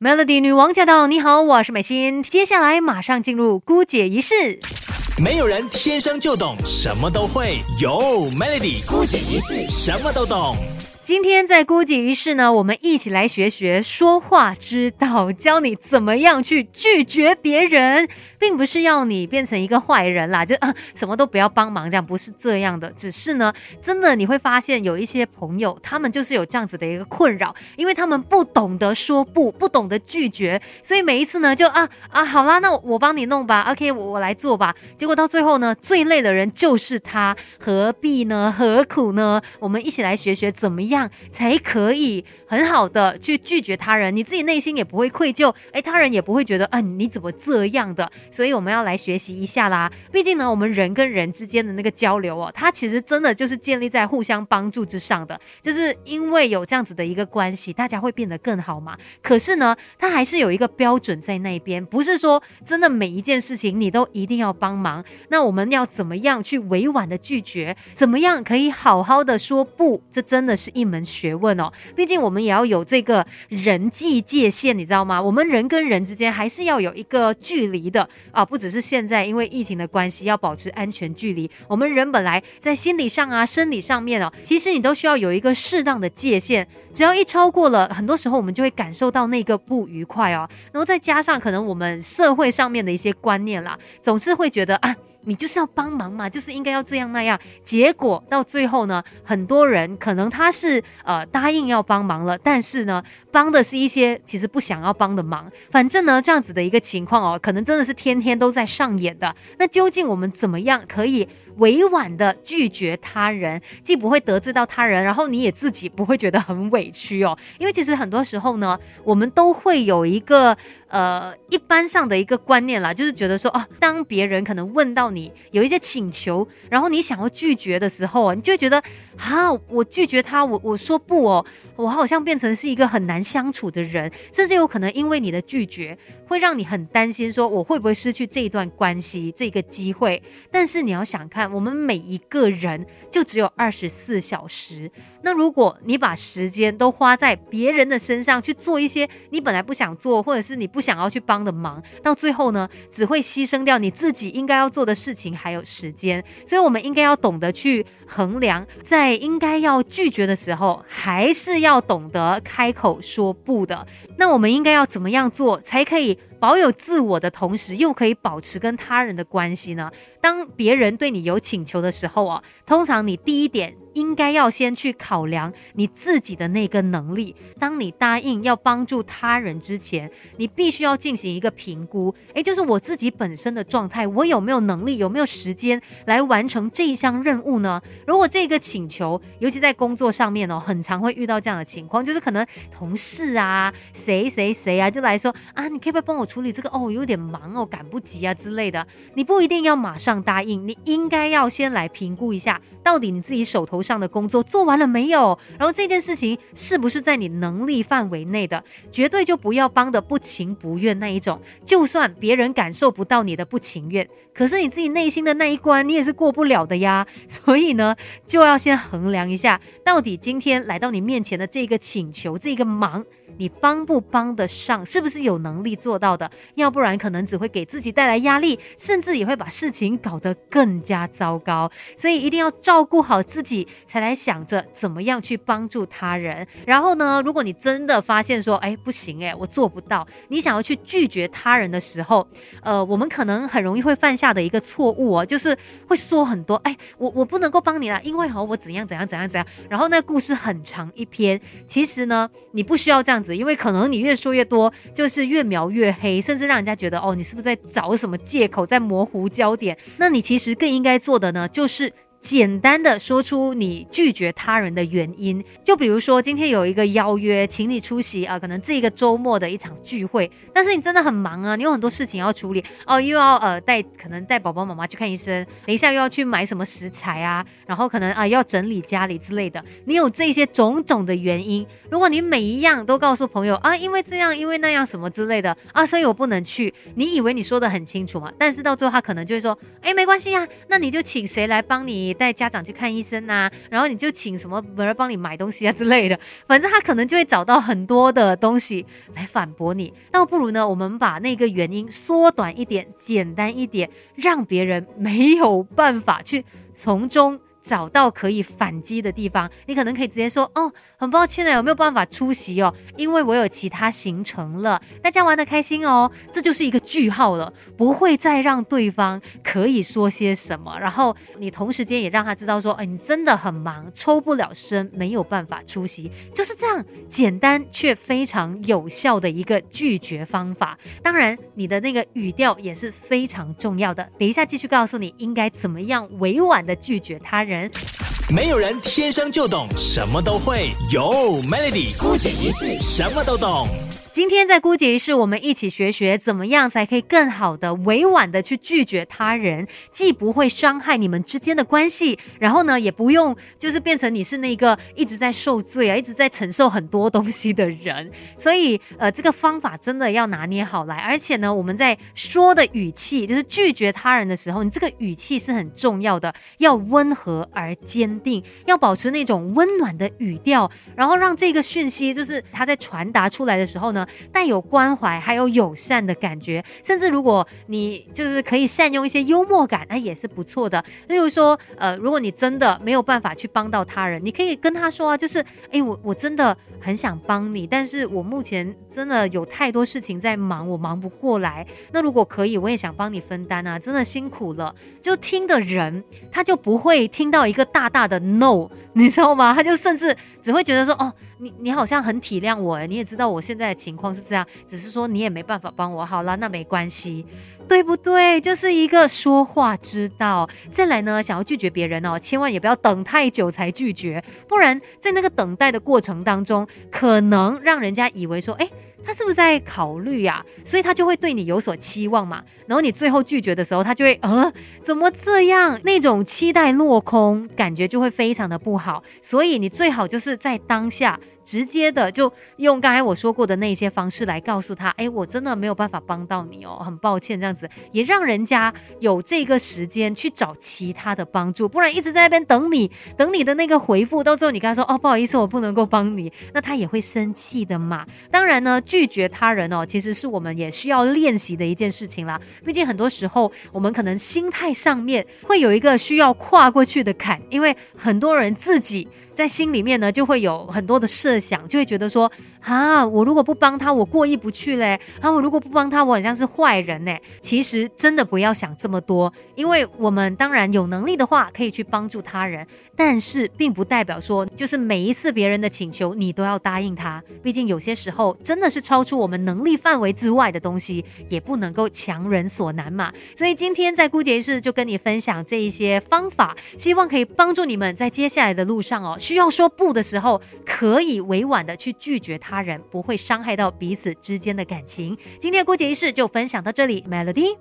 Melody 女王驾到！你好，我是美心。接下来马上进入姑姐仪式。没有人天生就懂什么都会，有 Melody 姑姐仪式什么都懂。今天在姑姐仪式呢，我们一起来学学说话之道，教你怎么样去拒绝别人，并不是要你变成一个坏人啦，就啊什么都不要帮忙，这样不是这样的。只是呢，真的你会发现有一些朋友，他们就是有这样子的一个困扰，因为他们不懂得说不，不懂得拒绝，所以每一次呢，就啊啊好啦，那我帮你弄吧，OK，我我来做吧。结果到最后呢，最累的人就是他，何必呢？何苦呢？我们一起来学学怎么样。样才可以很好的去拒绝他人，你自己内心也不会愧疚，哎，他人也不会觉得，嗯，你怎么这样的？所以我们要来学习一下啦。毕竟呢，我们人跟人之间的那个交流哦，它其实真的就是建立在互相帮助之上的，就是因为有这样子的一个关系，大家会变得更好嘛。可是呢，它还是有一个标准在那边，不是说真的每一件事情你都一定要帮忙。那我们要怎么样去委婉的拒绝？怎么样可以好好的说不？这真的是一。一门学问哦，毕竟我们也要有这个人际界限，你知道吗？我们人跟人之间还是要有一个距离的啊，不只是现在因为疫情的关系要保持安全距离，我们人本来在心理上啊、生理上面哦，其实你都需要有一个适当的界限，只要一超过了，很多时候我们就会感受到那个不愉快哦。然后再加上可能我们社会上面的一些观念啦，总是会觉得啊。你就是要帮忙嘛，就是应该要这样那样。结果到最后呢，很多人可能他是呃答应要帮忙了，但是呢，帮的是一些其实不想要帮的忙。反正呢，这样子的一个情况哦，可能真的是天天都在上演的。那究竟我们怎么样可以委婉的拒绝他人，既不会得罪到他人，然后你也自己不会觉得很委屈哦？因为其实很多时候呢，我们都会有一个。呃，一般上的一个观念啦，就是觉得说，哦，当别人可能问到你有一些请求，然后你想要拒绝的时候，你就会觉得，啊，我拒绝他，我我说不哦，我好像变成是一个很难相处的人，甚至有可能因为你的拒绝，会让你很担心，说我会不会失去这一段关系，这个机会。但是你要想看，我们每一个人就只有二十四小时。那如果你把时间都花在别人的身上去做一些你本来不想做，或者是你不想要去帮的忙，到最后呢，只会牺牲掉你自己应该要做的事事情还有时间。所以，我们应该要懂得去衡量，在应该要拒绝的时候，还是要懂得开口说不的。那我们应该要怎么样做，才可以保有自我的同时，又可以保持跟他人的关系呢？当别人对你有请求的时候啊，通常你第一点。应该要先去考量你自己的那个能力。当你答应要帮助他人之前，你必须要进行一个评估。诶，就是我自己本身的状态，我有没有能力，有没有时间来完成这一项任务呢？如果这个请求，尤其在工作上面哦，很常会遇到这样的情况，就是可能同事啊，谁谁谁啊，就来说啊，你可不可以帮我处理这个？哦，有点忙哦，赶不及啊之类的。你不一定要马上答应，你应该要先来评估一下，到底你自己手头。上的工作做完了没有？然后这件事情是不是在你能力范围内的？绝对就不要帮的不情不愿那一种。就算别人感受不到你的不情愿，可是你自己内心的那一关，你也是过不了的呀。所以呢，就要先衡量一下，到底今天来到你面前的这个请求，这个忙。你帮不帮得上？是不是有能力做到的？要不然可能只会给自己带来压力，甚至也会把事情搞得更加糟糕。所以一定要照顾好自己，才来想着怎么样去帮助他人。然后呢，如果你真的发现说，哎，不行，哎，我做不到，你想要去拒绝他人的时候，呃，我们可能很容易会犯下的一个错误哦，就是会说很多，哎，我我不能够帮你了，因为哈，我怎样怎样怎样怎样。然后那故事很长一篇，其实呢，你不需要这样。因为可能你越说越多，就是越描越黑，甚至让人家觉得哦，你是不是在找什么借口，在模糊焦点？那你其实更应该做的呢，就是。简单的说出你拒绝他人的原因，就比如说今天有一个邀约，请你出席啊，可能这一个周末的一场聚会，但是你真的很忙啊，你有很多事情要处理。哦，又要呃带可能带宝宝妈妈去看医生，等一下又要去买什么食材啊，然后可能啊要整理家里之类的，你有这些种种的原因，如果你每一样都告诉朋友啊，因为这样，因为那样什么之类的啊，所以我不能去，你以为你说的很清楚嘛？但是到最后他可能就会说，哎，没关系呀，那你就请谁来帮你？带家长去看医生呐，然后你就请什么人帮你买东西啊之类的，反正他可能就会找到很多的东西来反驳你。倒不如呢，我们把那个原因缩短一点，简单一点，让别人没有办法去从中。找到可以反击的地方，你可能可以直接说哦，很抱歉呢，有没有办法出席哦？因为我有其他行程了。大家玩的开心哦，这就是一个句号了，不会再让对方可以说些什么。然后你同时间也让他知道说，哎，你真的很忙，抽不了身，没有办法出席，就是这样简单却非常有效的一个拒绝方法。当然，你的那个语调也是非常重要的。等一下继续告诉你应该怎么样委婉的拒绝他人。没有人天生就懂什么都会，有 Melody 孤姐一世什么都懂。今天在姑姐仪式，我们一起学学怎么样才可以更好的委婉的去拒绝他人，既不会伤害你们之间的关系，然后呢，也不用就是变成你是那个一直在受罪啊，一直在承受很多东西的人。所以，呃，这个方法真的要拿捏好来。而且呢，我们在说的语气，就是拒绝他人的时候，你这个语气是很重要的，要温和而坚定，要保持那种温暖的语调，然后让这个讯息就是他在传达出来的时候呢。带有关怀，还有友善的感觉，甚至如果你就是可以善用一些幽默感，那也是不错的。例如说，呃，如果你真的没有办法去帮到他人，你可以跟他说啊，就是，哎，我我真的很想帮你，但是我目前真的有太多事情在忙，我忙不过来。那如果可以，我也想帮你分担啊，真的辛苦了。就听的人，他就不会听到一个大大的 no，你知道吗？他就甚至只会觉得说，哦。你你好像很体谅我，你也知道我现在的情况是这样，只是说你也没办法帮我，好了，那没关系，对不对？就是一个说话之道。再来呢，想要拒绝别人哦，千万也不要等太久才拒绝，不然在那个等待的过程当中，可能让人家以为说，哎。他是不是在考虑呀？所以他就会对你有所期望嘛。然后你最后拒绝的时候，他就会呃，怎么这样？那种期待落空，感觉就会非常的不好。所以你最好就是在当下。直接的就用刚才我说过的那些方式来告诉他，哎，我真的没有办法帮到你哦，很抱歉，这样子也让人家有这个时间去找其他的帮助，不然一直在那边等你，等你的那个回复，到最后你跟他说，哦，不好意思，我不能够帮你，那他也会生气的嘛。当然呢，拒绝他人哦，其实是我们也需要练习的一件事情啦。毕竟很多时候我们可能心态上面会有一个需要跨过去的坎，因为很多人自己。在心里面呢，就会有很多的设想，就会觉得说。啊，我如果不帮他，我过意不去嘞。啊，我如果不帮他，我好像是坏人呢。其实真的不要想这么多，因为我们当然有能力的话，可以去帮助他人，但是并不代表说就是每一次别人的请求你都要答应他。毕竟有些时候真的是超出我们能力范围之外的东西，也不能够强人所难嘛。所以今天在姑姐室就跟你分享这一些方法，希望可以帮助你们在接下来的路上哦，需要说不的时候，可以委婉的去拒绝他。他人不会伤害到彼此之间的感情。今天的郭姐仪式就分享到这里，Melody。